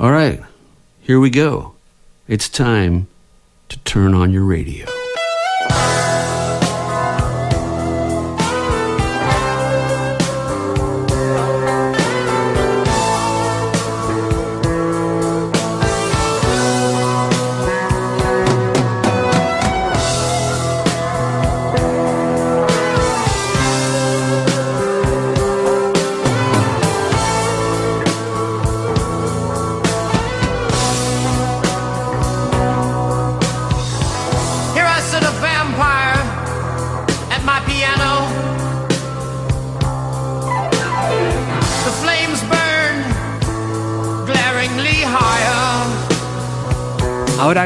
All right, here we go. It's time to turn on your radio.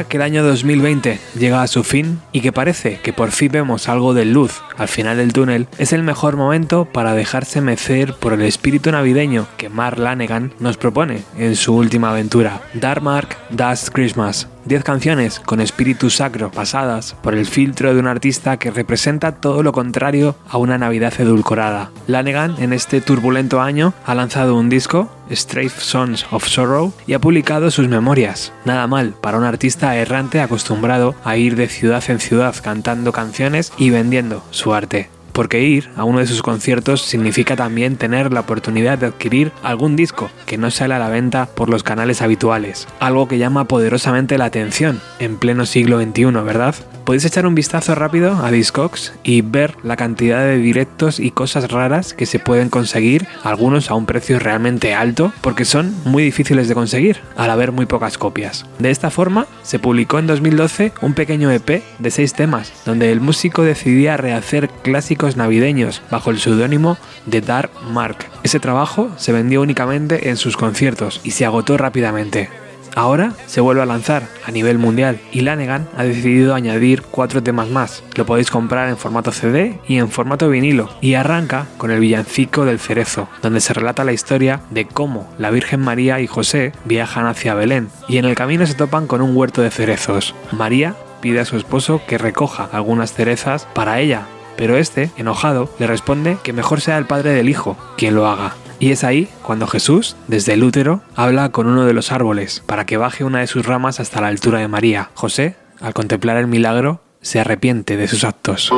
Que el año 2020 llega a su fin y que parece que por fin vemos algo de luz al final del túnel, es el mejor momento para dejarse mecer por el espíritu navideño que Mark Lanegan nos propone en su última aventura, Dark Mark Dust Christmas. 10 canciones con espíritu sacro pasadas por el filtro de un artista que representa todo lo contrario a una Navidad edulcorada. Lanegan en este turbulento año ha lanzado un disco, Strafe Sons of Sorrow, y ha publicado sus memorias. Nada mal para un artista errante acostumbrado a ir de ciudad en ciudad cantando canciones y vendiendo su arte porque ir a uno de sus conciertos significa también tener la oportunidad de adquirir algún disco que no sale a la venta por los canales habituales, algo que llama poderosamente la atención en pleno siglo XXI, ¿verdad? Podéis echar un vistazo rápido a Discogs y ver la cantidad de directos y cosas raras que se pueden conseguir, algunos a un precio realmente alto, porque son muy difíciles de conseguir, al haber muy pocas copias. De esta forma, se publicó en 2012 un pequeño EP de seis temas, donde el músico decidía rehacer clásicos navideños bajo el seudónimo de Dark Mark. Ese trabajo se vendió únicamente en sus conciertos y se agotó rápidamente. Ahora se vuelve a lanzar a nivel mundial y Lanegan ha decidido añadir cuatro temas más. Lo podéis comprar en formato CD y en formato vinilo y arranca con el villancico del cerezo, donde se relata la historia de cómo la Virgen María y José viajan hacia Belén y en el camino se topan con un huerto de cerezos. María pide a su esposo que recoja algunas cerezas para ella, pero este, enojado, le responde que mejor sea el padre del hijo quien lo haga. Y es ahí cuando Jesús, desde el útero, habla con uno de los árboles para que baje una de sus ramas hasta la altura de María. José, al contemplar el milagro, se arrepiente de sus actos.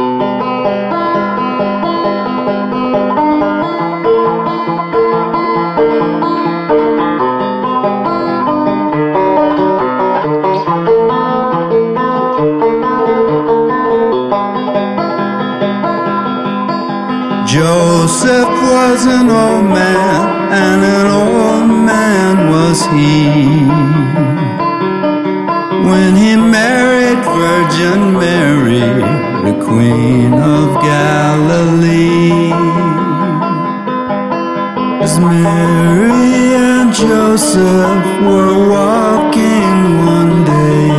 Joseph was an old man, and an old man was he. When he married Virgin Mary, the Queen of Galilee. As Mary and Joseph were walking one day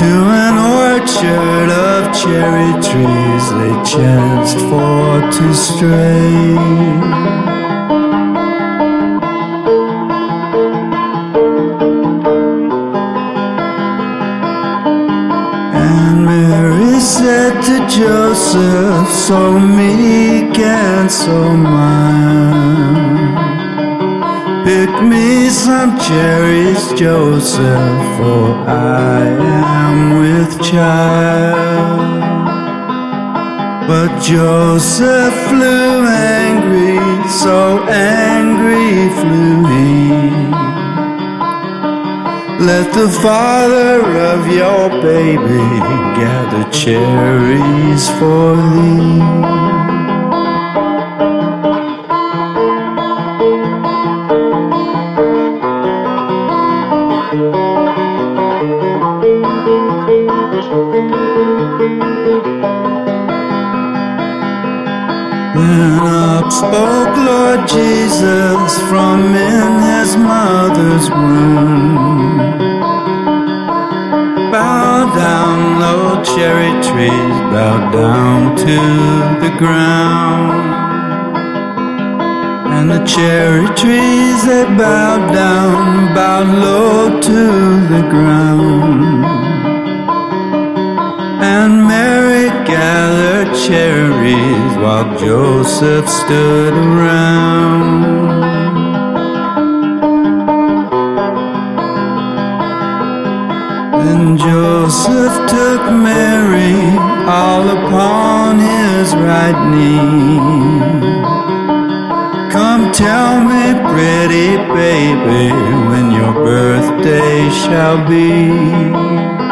to an orchard of cherry trees they chanced for to stray. And Mary said to Joseph, so meek and so mild. Pick me some cherries, Joseph, for I am with child. But Joseph flew angry, so angry flew he. Let the father of your baby gather cherries for thee. Spoke Lord Jesus from in his mother's womb. Bow down, low cherry trees, bow down to the ground. And the cherry trees they bowed down, bowed low to the ground and Mary gathered cherries while Joseph stood around. Then Joseph took Mary all upon his right knee. Come tell me, pretty baby, when your birthday shall be.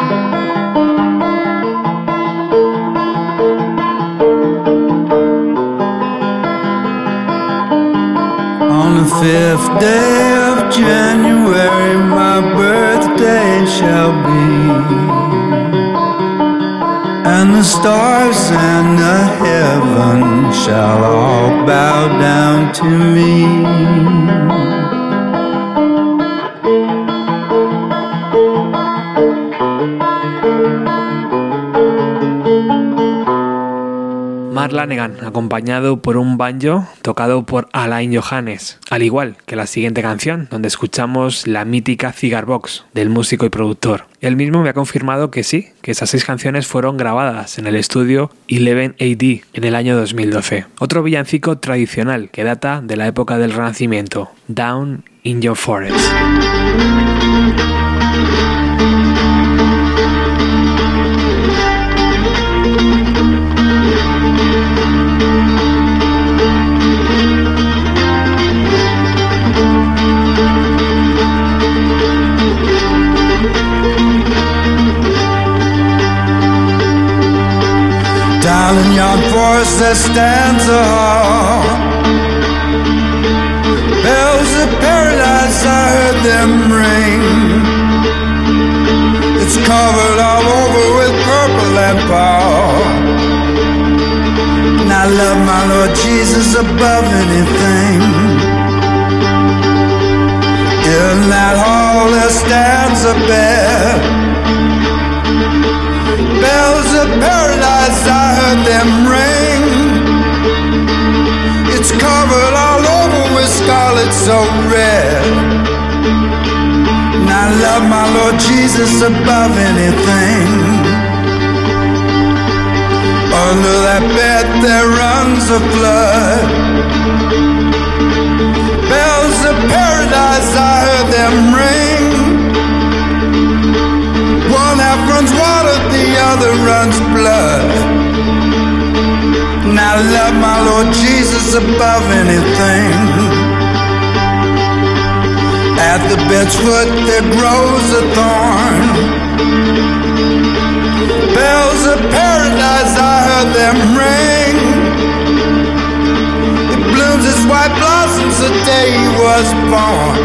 On the fifth day of January, my birthday shall be. And the stars and the heaven shall all bow down to me. Mark Lanegan, acompañado por un banjo tocado por Alain Johannes, al igual que la siguiente canción, donde escuchamos la mítica Cigar Box del músico y productor. Él mismo me ha confirmado que sí, que esas seis canciones fueron grabadas en el estudio 11AD en el año 2012. Otro villancico tradicional que data de la época del Renacimiento, Down in Your Forest. Yon forest there stands a hall. Bells of paradise, I heard them ring. It's covered all over with purple and pall. And I love my Lord Jesus above anything. In that hall there stands a bed. Bells of paradise, It's covered all over with scarlet so red. I love my Lord Jesus above anything. Under that bed there runs a flood. Bells of paradise, I heard them ring. One half runs water, the other runs blood. I love my Lord Jesus above anything. At the bed's foot there grows a thorn. Bells of paradise, I heard them ring. It blooms its white blossoms the day he was born.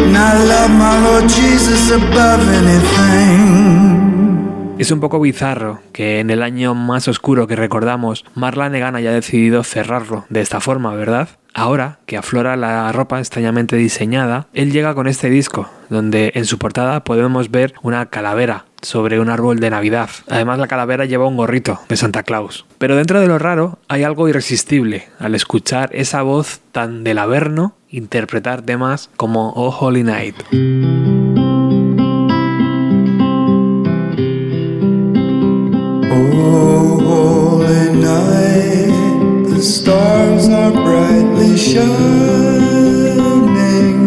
And I love my Lord Jesus above anything. Es un poco bizarro que en el año más oscuro que recordamos, Marla Negan haya decidido cerrarlo de esta forma, ¿verdad? Ahora que aflora la ropa extrañamente diseñada, él llega con este disco, donde en su portada podemos ver una calavera sobre un árbol de Navidad. Además la calavera lleva un gorrito de Santa Claus. Pero dentro de lo raro hay algo irresistible al escuchar esa voz tan del Averno interpretar temas como Oh Holy Night. Brightly shining.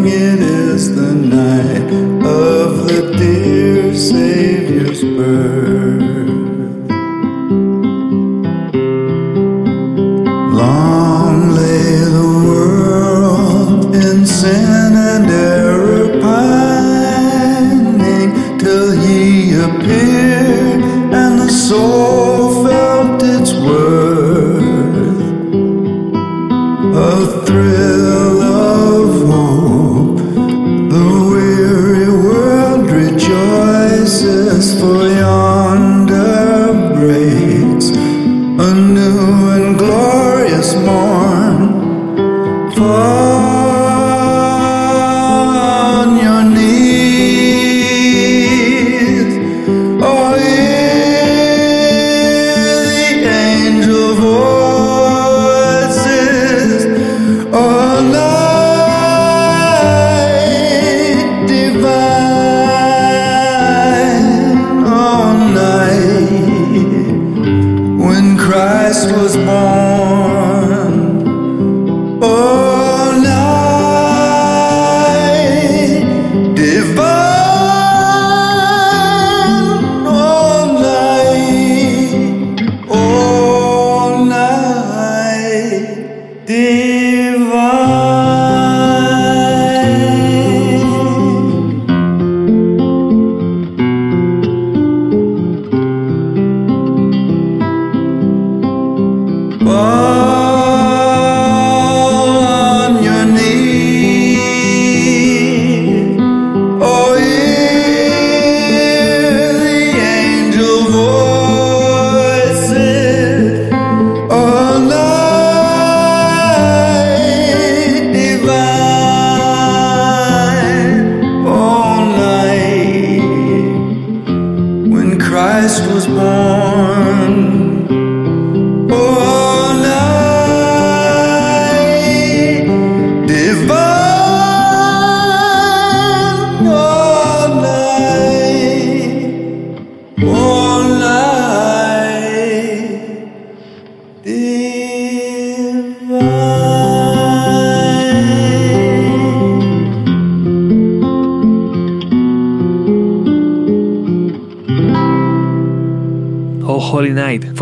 It is the night of the dear Savior's birth. Long lay the world in sin and error pining till he appeared and the soul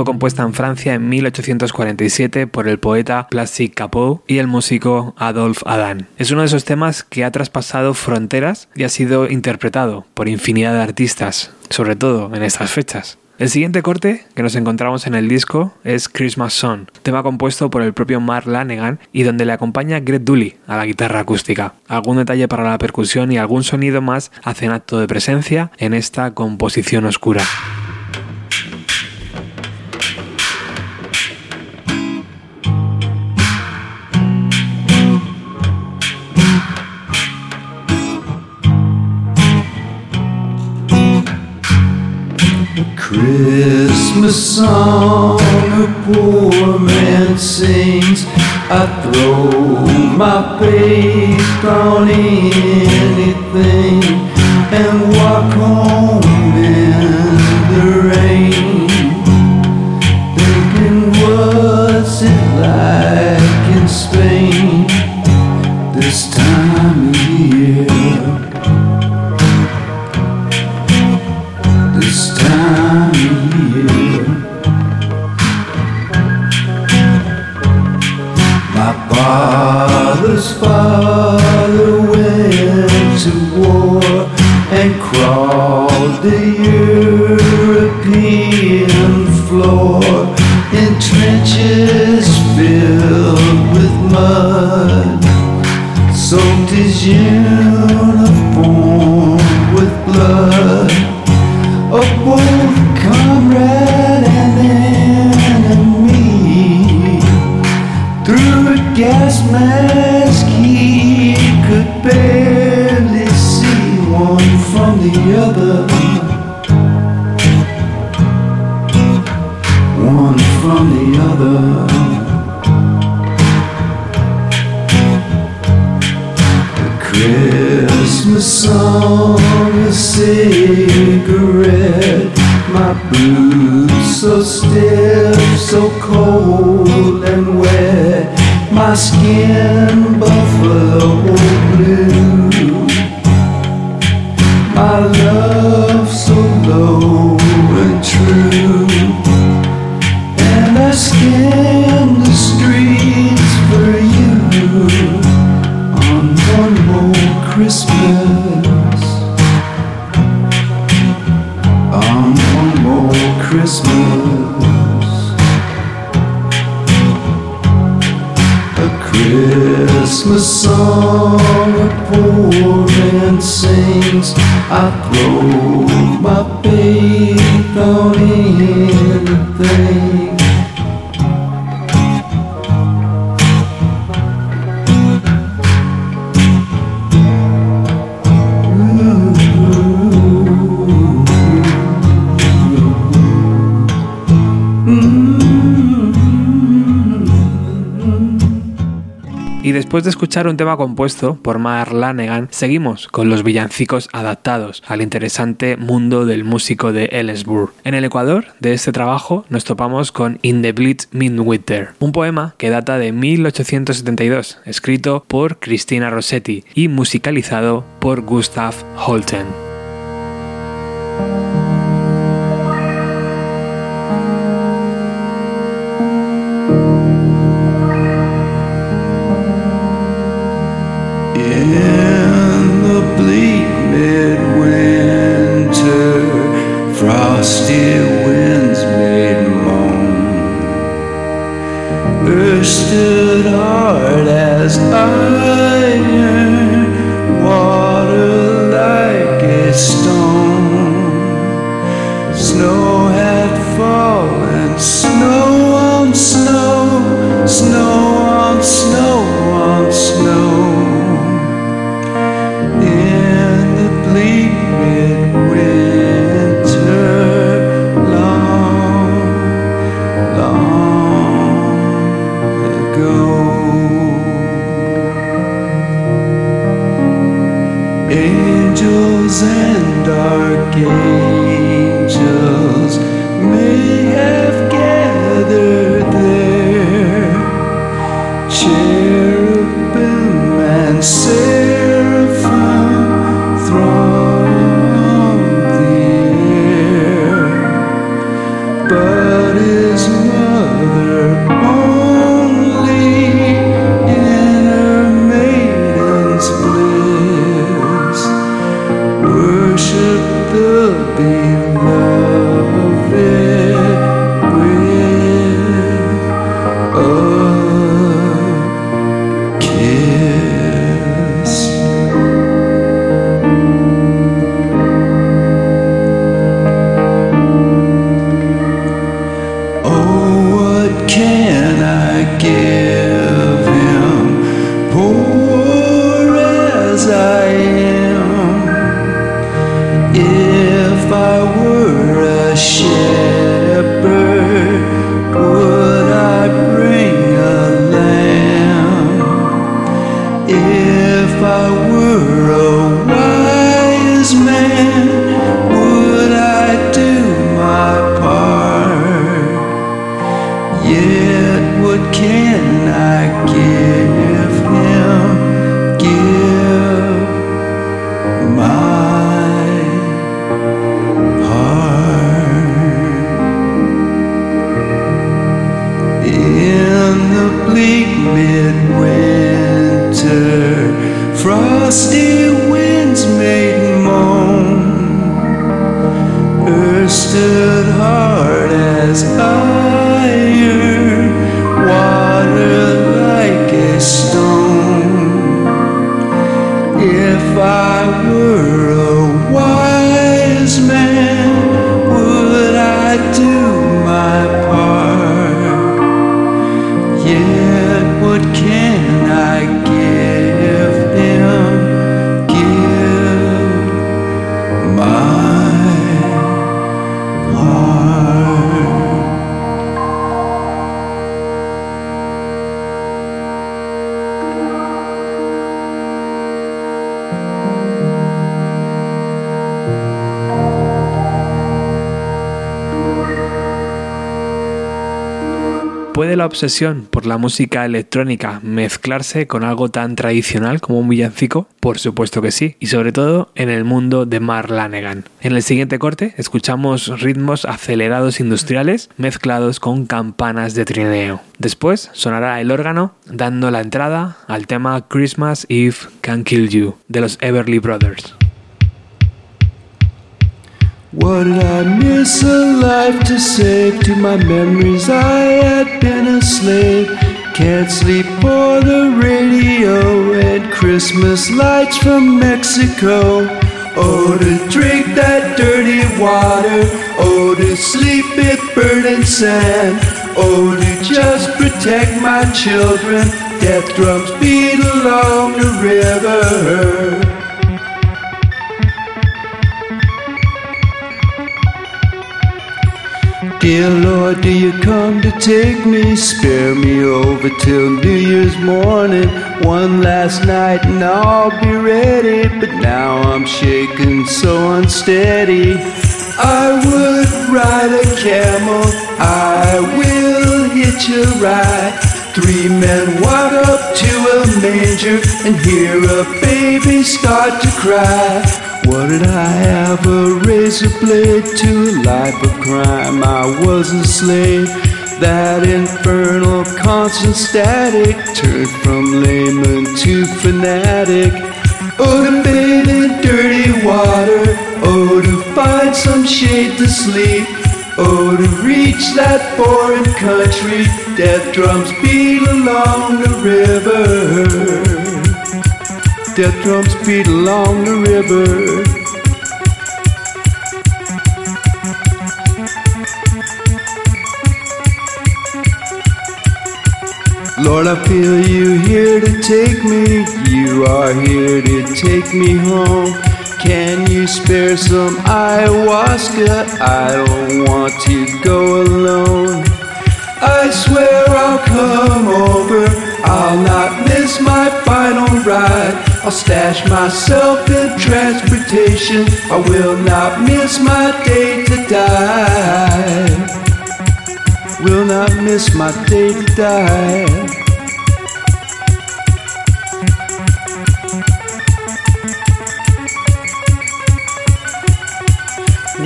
compuesta en Francia en 1847 por el poeta Plastic Capot y el músico Adolphe Adam. Es uno de esos temas que ha traspasado fronteras y ha sido interpretado por infinidad de artistas, sobre todo en estas fechas. El siguiente corte que nos encontramos en el disco es Christmas Song, tema compuesto por el propio Mark Lanegan y donde le acompaña Greg Dooley a la guitarra acústica. Algún detalle para la percusión y algún sonido más hacen acto de presencia en esta composición oscura. Christmas song a poor man sings. I throw my faith on anything and walk home crawled the European floor in trenches filled with mud. Soaked his uniform with blood of both Christmas a cigarette. My boots so stiff, so cold and wet. My skin buffalo blue. Sings. Después de escuchar un tema compuesto por Mark Lanegan, seguimos con los villancicos adaptados al interesante mundo del músico de Ellsburg. En el Ecuador de este trabajo nos topamos con In the Bleed Midwinter, un poema que data de 1872, escrito por Cristina Rossetti y musicalizado por Gustav Holten. ¿Puede la obsesión por la música electrónica mezclarse con algo tan tradicional como un villancico? Por supuesto que sí, y sobre todo en el mundo de Mark Lanegan. En el siguiente corte escuchamos ritmos acelerados industriales mezclados con campanas de trineo. Después sonará el órgano dando la entrada al tema Christmas Eve Can Kill You de los Everly Brothers. What did I miss a life to save to my memories? I had been a slave. Can't sleep for the radio and Christmas lights from Mexico. Oh, to drink that dirty water. Oh, to sleep in burning sand. Oh, to just protect my children. Death drums beat along the river. Dear Lord, do you come to take me? Spare me over till New Year's morning. One last night and I'll be ready. But now I'm shaking so unsteady. I would ride a camel. I will hitch a ride. Three men walk up to a manger and hear a baby start to cry. What did I have? A razor blade to a life of crime. I was a slave. That infernal constant static turned from layman to fanatic. Oh, to bathe in dirty water. Oh, to find some shade to sleep. Oh, to reach that foreign country. Death drums beat along the river. Death drums beat along the river. Lord, I feel you here to take me. You are here to take me home. Can you spare some ayahuasca? I don't want to go alone. I swear I'll come over. I'll not miss my final ride. I'll stash myself in transportation. I will not miss my day to die. Will not miss my day to die.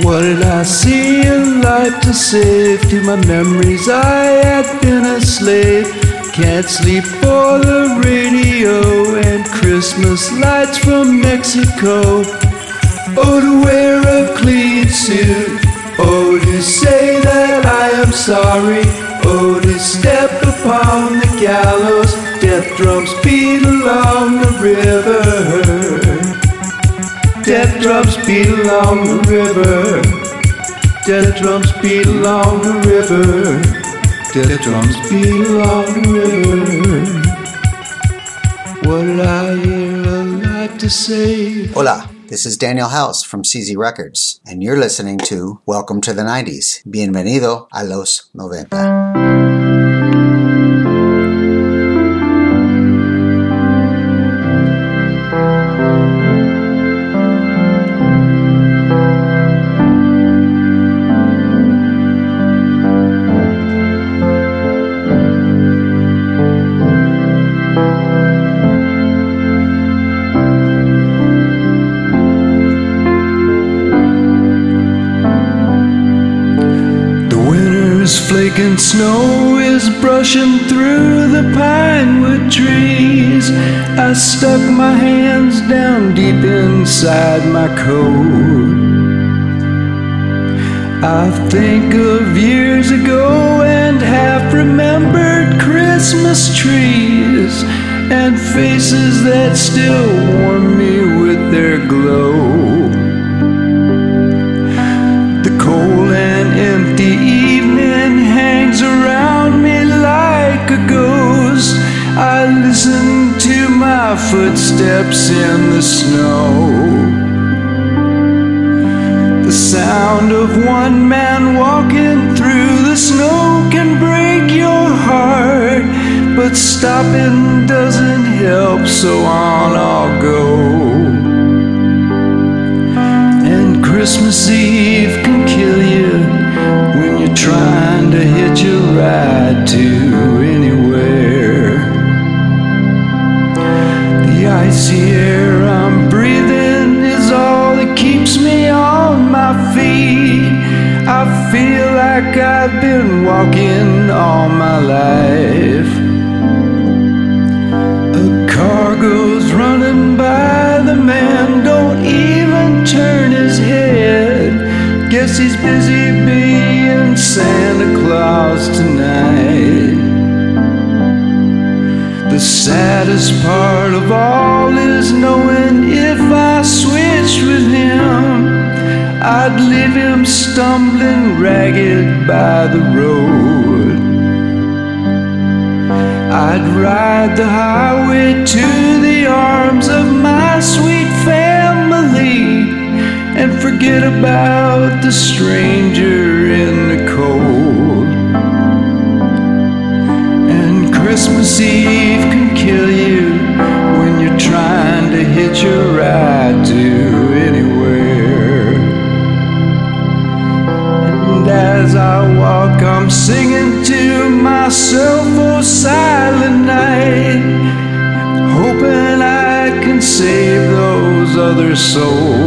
What did I see in life to save to my memories? I had been a slave. Can't sleep for the radio and Christmas lights from Mexico. Oh, to wear a clean suit. Oh, to say that I am sorry. Oh, to step upon the gallows. Death drums beat along the river. Death drums beat along the river. Death drums beat along the river. Death drums the river. What I to say. Hola, this is Daniel House from CZ Records, and you're listening to Welcome to the 90s. Bienvenido a los 90. Through the pine wood trees. I stuck my hands down deep inside my coat. I think of years ago and half remembered Christmas trees and faces that still warm me with their glow. Footsteps in the snow. The sound of one man walking through the snow can break your heart, but stopping doesn't help, so on I'll go. And Christmas Eve can kill you when you're trying to hitch a ride to busy being Santa Claus tonight. The saddest part of all is knowing if I switched with him, I'd leave him stumbling ragged by the road. I'd ride the highway to the arms of my sweet family and forget about the stranger in the cold. And Christmas Eve can kill you when you're trying to hitch a ride to anywhere. And as I walk, I'm singing to myself, oh silent night, hoping I can save those other souls.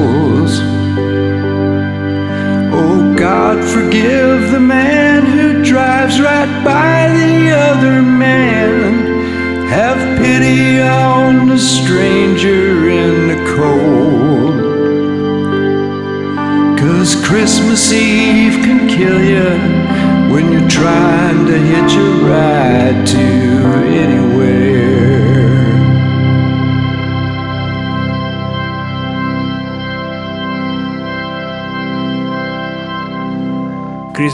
Christmas Eve can kill you when you're trying to hitch a ride to anywhere.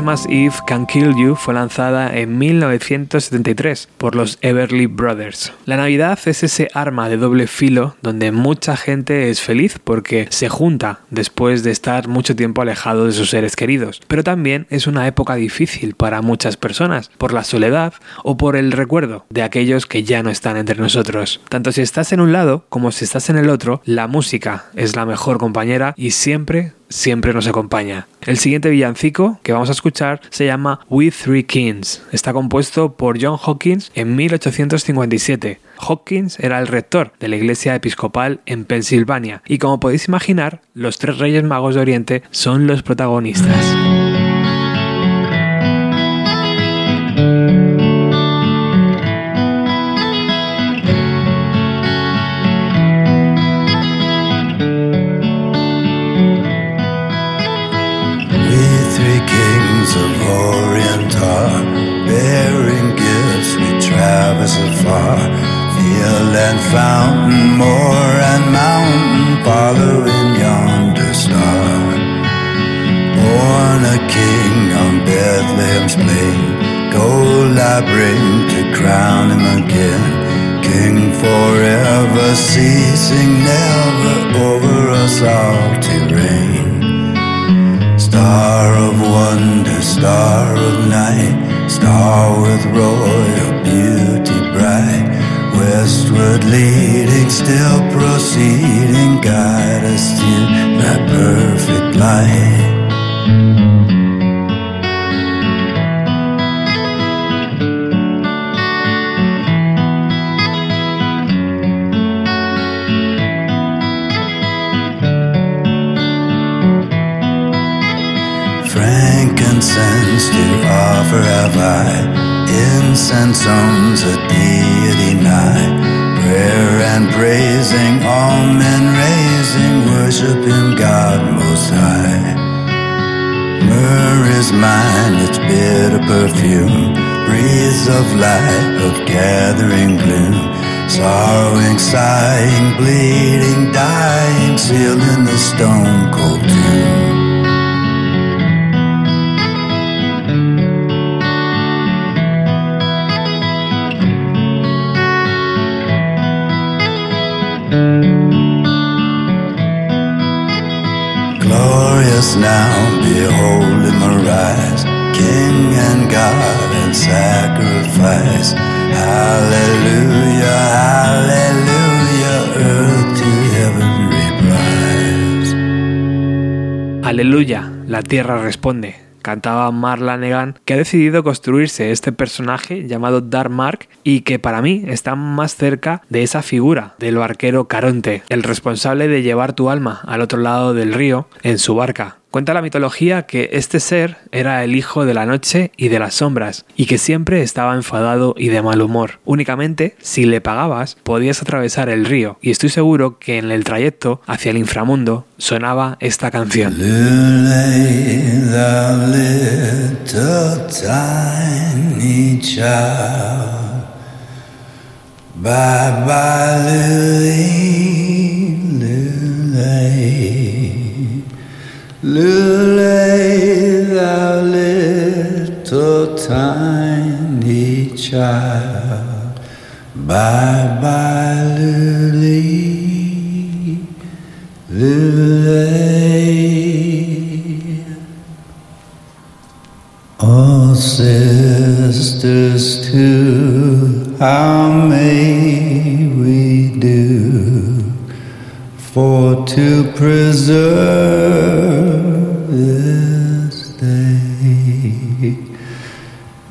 Christmas Eve Can Kill You fue lanzada en 1973 por los Everly Brothers. La Navidad es ese arma de doble filo donde mucha gente es feliz porque se junta después de estar mucho tiempo alejado de sus seres queridos. Pero también es una época difícil para muchas personas por la soledad o por el recuerdo de aquellos que ya no están entre nosotros. Tanto si estás en un lado como si estás en el otro, la música es la mejor compañera y siempre siempre nos acompaña. El siguiente villancico que vamos a escuchar se llama We Three Kings. Está compuesto por John Hawkins en 1857. Hawkins era el rector de la iglesia episcopal en Pensilvania y como podéis imaginar, los tres reyes magos de Oriente son los protagonistas. Traverse afar, field and fountain, moor and mountain, following yonder star. Born a king on Bethlehem's plain, gold I bring to crown him again. King forever, ceasing, never over a salty rain. Star of wonder, star of night, star with royal beauty bright. Westward leading, still proceeding, guide us to that perfect light. Frankincense to offer have I. Incense owns a deity nigh. Prayer and praising, all men raising, worship in God most high. Myrrh is mine, its bitter perfume, breeze of light, of gathering gloom. Sorrowing, sighing, bleeding, dying, sealed in the stone cold tomb. Now, behold him arise, King and God and sacrifice. Earth to heaven. Aleluya, la tierra responde. Cantaba Mark Lanegan, que ha decidido construirse este personaje llamado Dark Mark y que para mí está más cerca de esa figura del barquero Caronte, el responsable de llevar tu alma al otro lado del río en su barca. Cuenta la mitología que este ser era el hijo de la noche y de las sombras, y que siempre estaba enfadado y de mal humor. Únicamente, si le pagabas, podías atravesar el río, y estoy seguro que en el trayecto hacia el inframundo sonaba esta canción. Bye bye, Lily, Lily. Lily, thou little tiny child. Bye bye, Lily, Lily. All sisters too, how may we do for to preserve this day?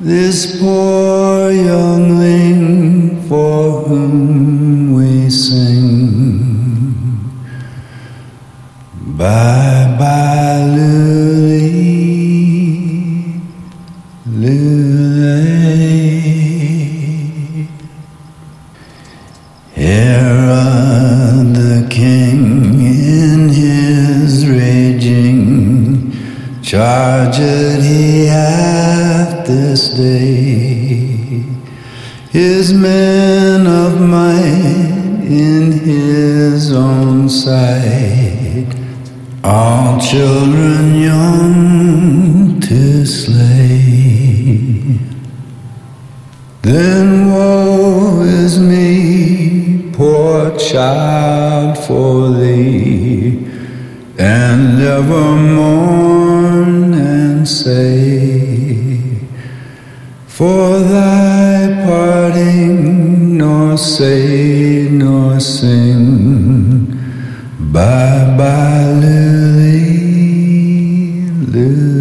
This poor youngling for whom we sing. Bye bye, Lily, charged he hath this day. His men of might in his own sight. All children young to slay. Then woe is me, poor child, for thee, and ever mourn and say, for thy parting, nor say nor sing, bye bye, Lily, Lily.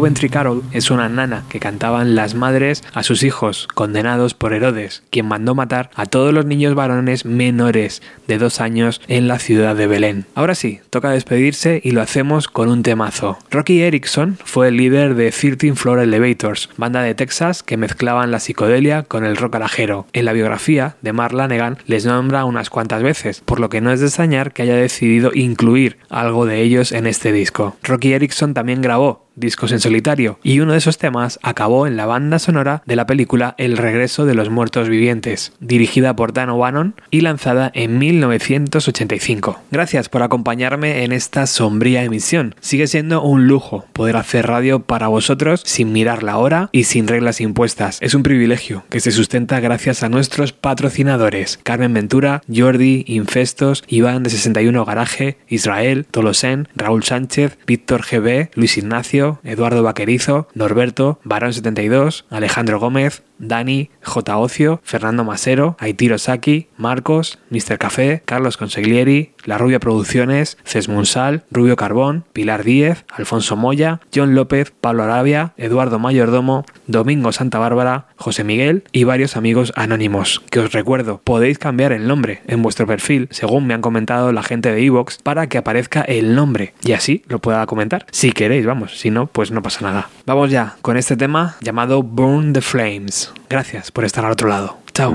Coventry Carol es una nana que cantaban las madres a sus hijos condenados por Herodes, quien mandó matar a todos los niños varones menores de dos años en la ciudad de Belén. Ahora sí, toca despedirse y lo hacemos con un temazo. Rocky Erickson fue el líder de 13 Floor Elevators, banda de Texas que mezclaban la psicodelia con el rock alajero. En la biografía de Mark Lanegan les nombra unas cuantas veces, por lo que no es de extrañar que haya decidido incluir algo de ellos en este disco. Rocky Erickson también grabó discos en solitario, y uno de esos temas acabó en la banda sonora de la película El regreso de los muertos vivientes, dirigida por Dan O'Bannon y lanzada en 1985. Gracias por acompañarme en esta sombría emisión. Sigue siendo un lujo poder hacer radio para vosotros sin mirar la hora y sin reglas impuestas. Es un privilegio que se sustenta gracias a nuestros patrocinadores: Carmen Ventura, Jordi, Infestos, Iván de 61 Garaje, Israel, Tolosen, Raúl Sánchez, Víctor GB, Luis Ignacio, Eduardo Vaquerizo, Norberto, Barón 72, Alejandro Gómez, Dani, J. Ocio, Fernando Masero, Aitiro Saki, Marcos, Mr. Café, Carlos Consiglieri, La Rubia Producciones, Cesmunsal, Rubio Carbón, Pilar Díez, Alfonso Moya, John López, Pablo Arabia, Eduardo Mayordomo, Domingo Santa Bárbara, José Miguel y varios amigos anónimos. Que os recuerdo, podéis cambiar el nombre en vuestro perfil, según me han comentado la gente de Evox, para que aparezca el nombre y así lo pueda comentar. Si queréis, vamos, si no, pues no pasa nada. Vamos ya con este tema llamado Burn the Flames. Gracias por estar al otro lado. Chao.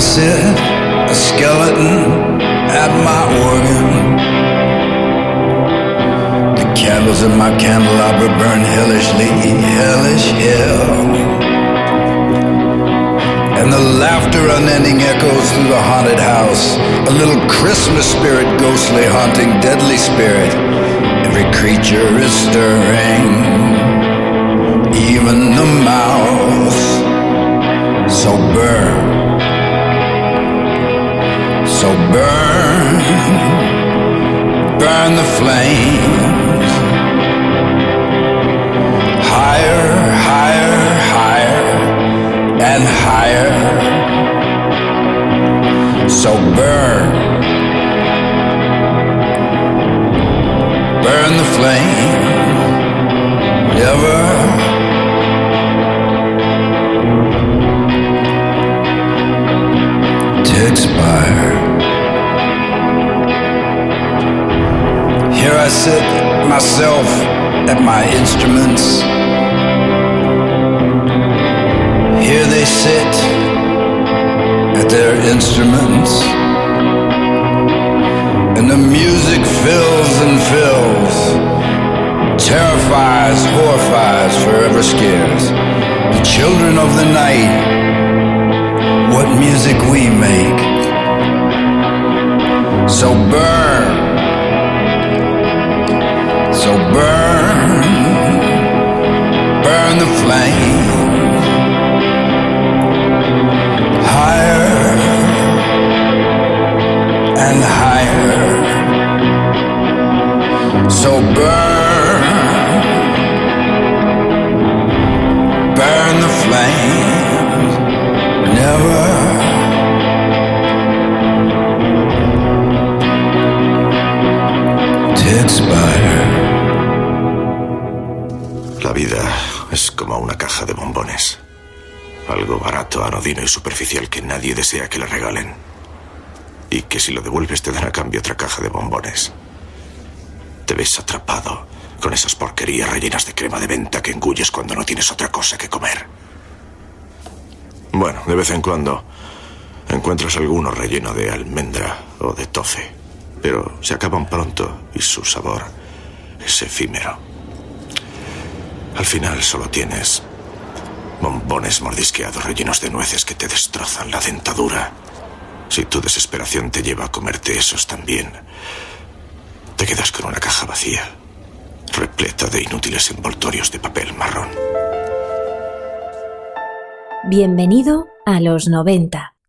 I sit a skeleton at my organ. The candles in my candelabra burn hellishly, hellish hell. And the laughter unending echoes through the haunted house. A little Christmas spirit, ghostly, haunting, deadly spirit. Every creature is stirring, even the mouse. So burn. So burn, burn the flames. Higher, higher, higher, and higher. So burn, burn the flame. Never. I sit myself at my instruments. Here they sit at their instruments. And the music fills and fills, terrifies, horrifies, forever scares. The children of the night, what music we make. So burn. So burn, burn the flame higher and higher. So burn, burn the flame, never. Desea que le regalen. Y que si lo devuelves te dan a cambio otra caja de bombones. te ves atrapado con esas porquerías rellenas de crema de venta que engulles cuando no tienes otra cosa que comer. Bueno, de vez en cuando encuentras alguno relleno de almendra o de tofe, pero se acaban pronto y su sabor es efímero. Al final solo tienes bombones mordisqueados rellenos de nueces que te destrozan la dentadura. Si tu desesperación te lleva a comerte esos también, te quedas con una caja vacía, repleta de inútiles envoltorios de papel marrón. Bienvenido a los 90.